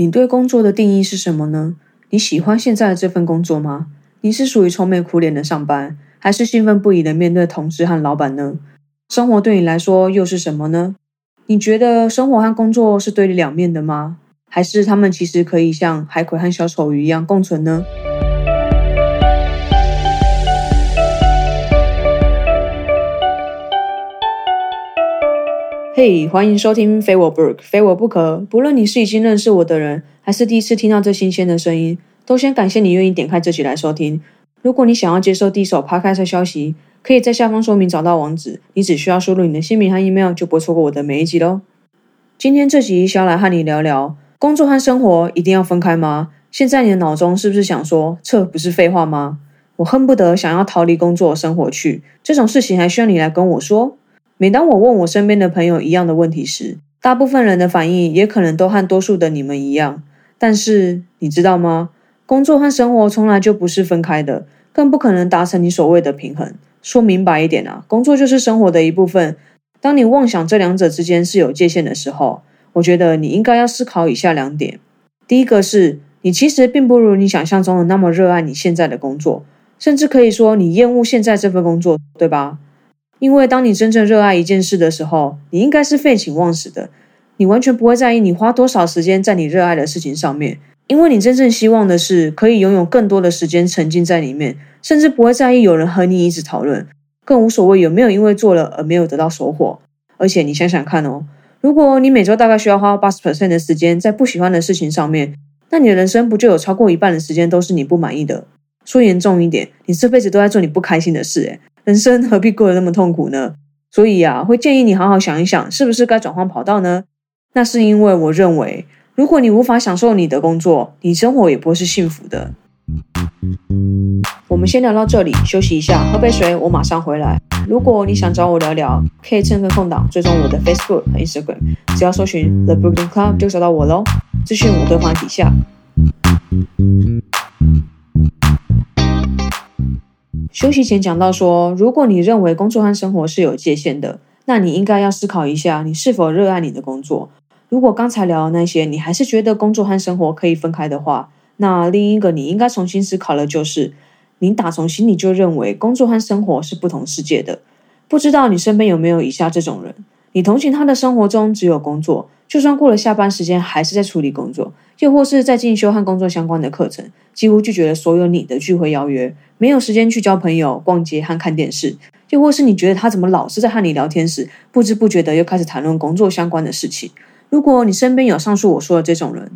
你对工作的定义是什么呢？你喜欢现在的这份工作吗？你是属于愁眉苦脸的上班，还是兴奋不已的面对同事和老板呢？生活对你来说又是什么呢？你觉得生活和工作是对立两面的吗？还是他们其实可以像海葵和小丑鱼一样共存呢？嘿，欢迎收听《非我不可》，非我不可。不论你是已经认识我的人，还是第一次听到这新鲜的声音，都先感谢你愿意点开这集来收听。如果你想要接受第一手 p 开 d 消息，可以在下方说明找到网址，你只需要输入你的姓名和 email，就不会错过我的每一集喽。今天这集想要来和你聊聊，工作和生活一定要分开吗？现在你的脑中是不是想说，这不是废话吗？我恨不得想要逃离工作生活去，这种事情还需要你来跟我说？每当我问我身边的朋友一样的问题时，大部分人的反应也可能都和多数的你们一样。但是你知道吗？工作和生活从来就不是分开的，更不可能达成你所谓的平衡。说明白一点啊，工作就是生活的一部分。当你妄想这两者之间是有界限的时候，我觉得你应该要思考以下两点：第一个是你其实并不如你想象中的那么热爱你现在的工作，甚至可以说你厌恶现在这份工作，对吧？因为当你真正热爱一件事的时候，你应该是废寝忘食的，你完全不会在意你花多少时间在你热爱的事情上面，因为你真正希望的是可以拥有更多的时间沉浸在里面，甚至不会在意有人和你一直讨论，更无所谓有没有因为做了而没有得到收获。而且你想想看哦，如果你每周大概需要花八十 percent 的时间在不喜欢的事情上面，那你的人生不就有超过一半的时间都是你不满意的？说严重一点，你这辈子都在做你不开心的事，诶人生何必过得那么痛苦呢？所以啊，会建议你好好想一想，是不是该转换跑道呢？那是因为我认为，如果你无法享受你的工作，你生活也不会是幸福的。我们先聊到这里，休息一下，喝杯水，我马上回来。如果你想找我聊聊，可以趁份空档追踪我的 Facebook 和 Instagram，只要搜寻 The Brooklyn Club 就找到我喽。资讯我都放在底下。休息前讲到说，如果你认为工作和生活是有界限的，那你应该要思考一下，你是否热爱你的工作。如果刚才聊的那些，你还是觉得工作和生活可以分开的话，那另一个你应该重新思考的就是，你打从心里就认为工作和生活是不同世界的。不知道你身边有没有以下这种人？你同情他的生活中只有工作，就算过了下班时间，还是在处理工作。又或是在进修和工作相关的课程，几乎拒绝了所有你的聚会邀约，没有时间去交朋友、逛街和看电视。又或是你觉得他怎么老是在和你聊天时，不知不觉的又开始谈论工作相关的事情。如果你身边有上述我说的这种人，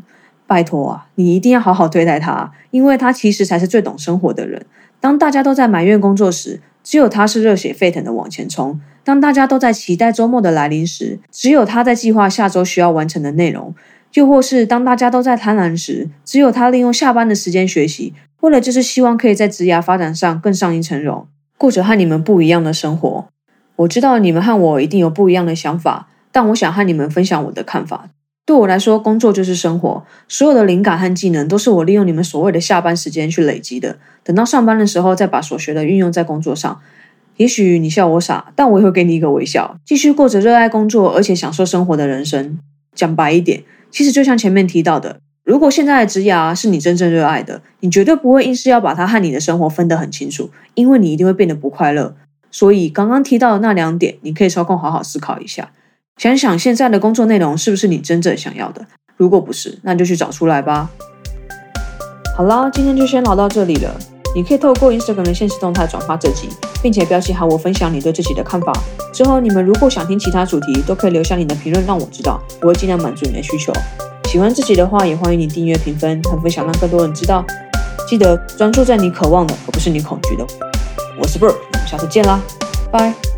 拜托啊，你一定要好好对待他，因为他其实才是最懂生活的人。当大家都在埋怨工作时，只有他是热血沸腾的往前冲；当大家都在期待周末的来临时，只有他在计划下周需要完成的内容。又或是当大家都在贪婪时，只有他利用下班的时间学习，为了就是希望可以在职涯发展上更上一层楼，过着和你们不一样的生活。我知道你们和我一定有不一样的想法，但我想和你们分享我的看法。对我来说，工作就是生活，所有的灵感和技能都是我利用你们所谓的下班时间去累积的。等到上班的时候，再把所学的运用在工作上。也许你笑我傻，但我也会给你一个微笑，继续过着热爱工作而且享受生活的人生。讲白一点。其实就像前面提到的，如果现在的职涯是你真正热爱的，你绝对不会硬是要把它和你的生活分得很清楚，因为你一定会变得不快乐。所以刚刚提到的那两点，你可以抽空好好思考一下，想想现在的工作内容是不是你真正想要的。如果不是，那就去找出来吧。好啦，今天就先聊到这里了。你可以透过 Instagram 的现实动态转发这集，并且标记好我分享你对自己的看法。之后你们如果想听其他主题，都可以留下你的评论让我知道，我会尽量满足你的需求。喜欢这集的话，也欢迎你订阅、评分和分享，让更多人知道。记得专注在你渴望的，而不是你恐惧的。我是 Bird，我们下次见啦，拜。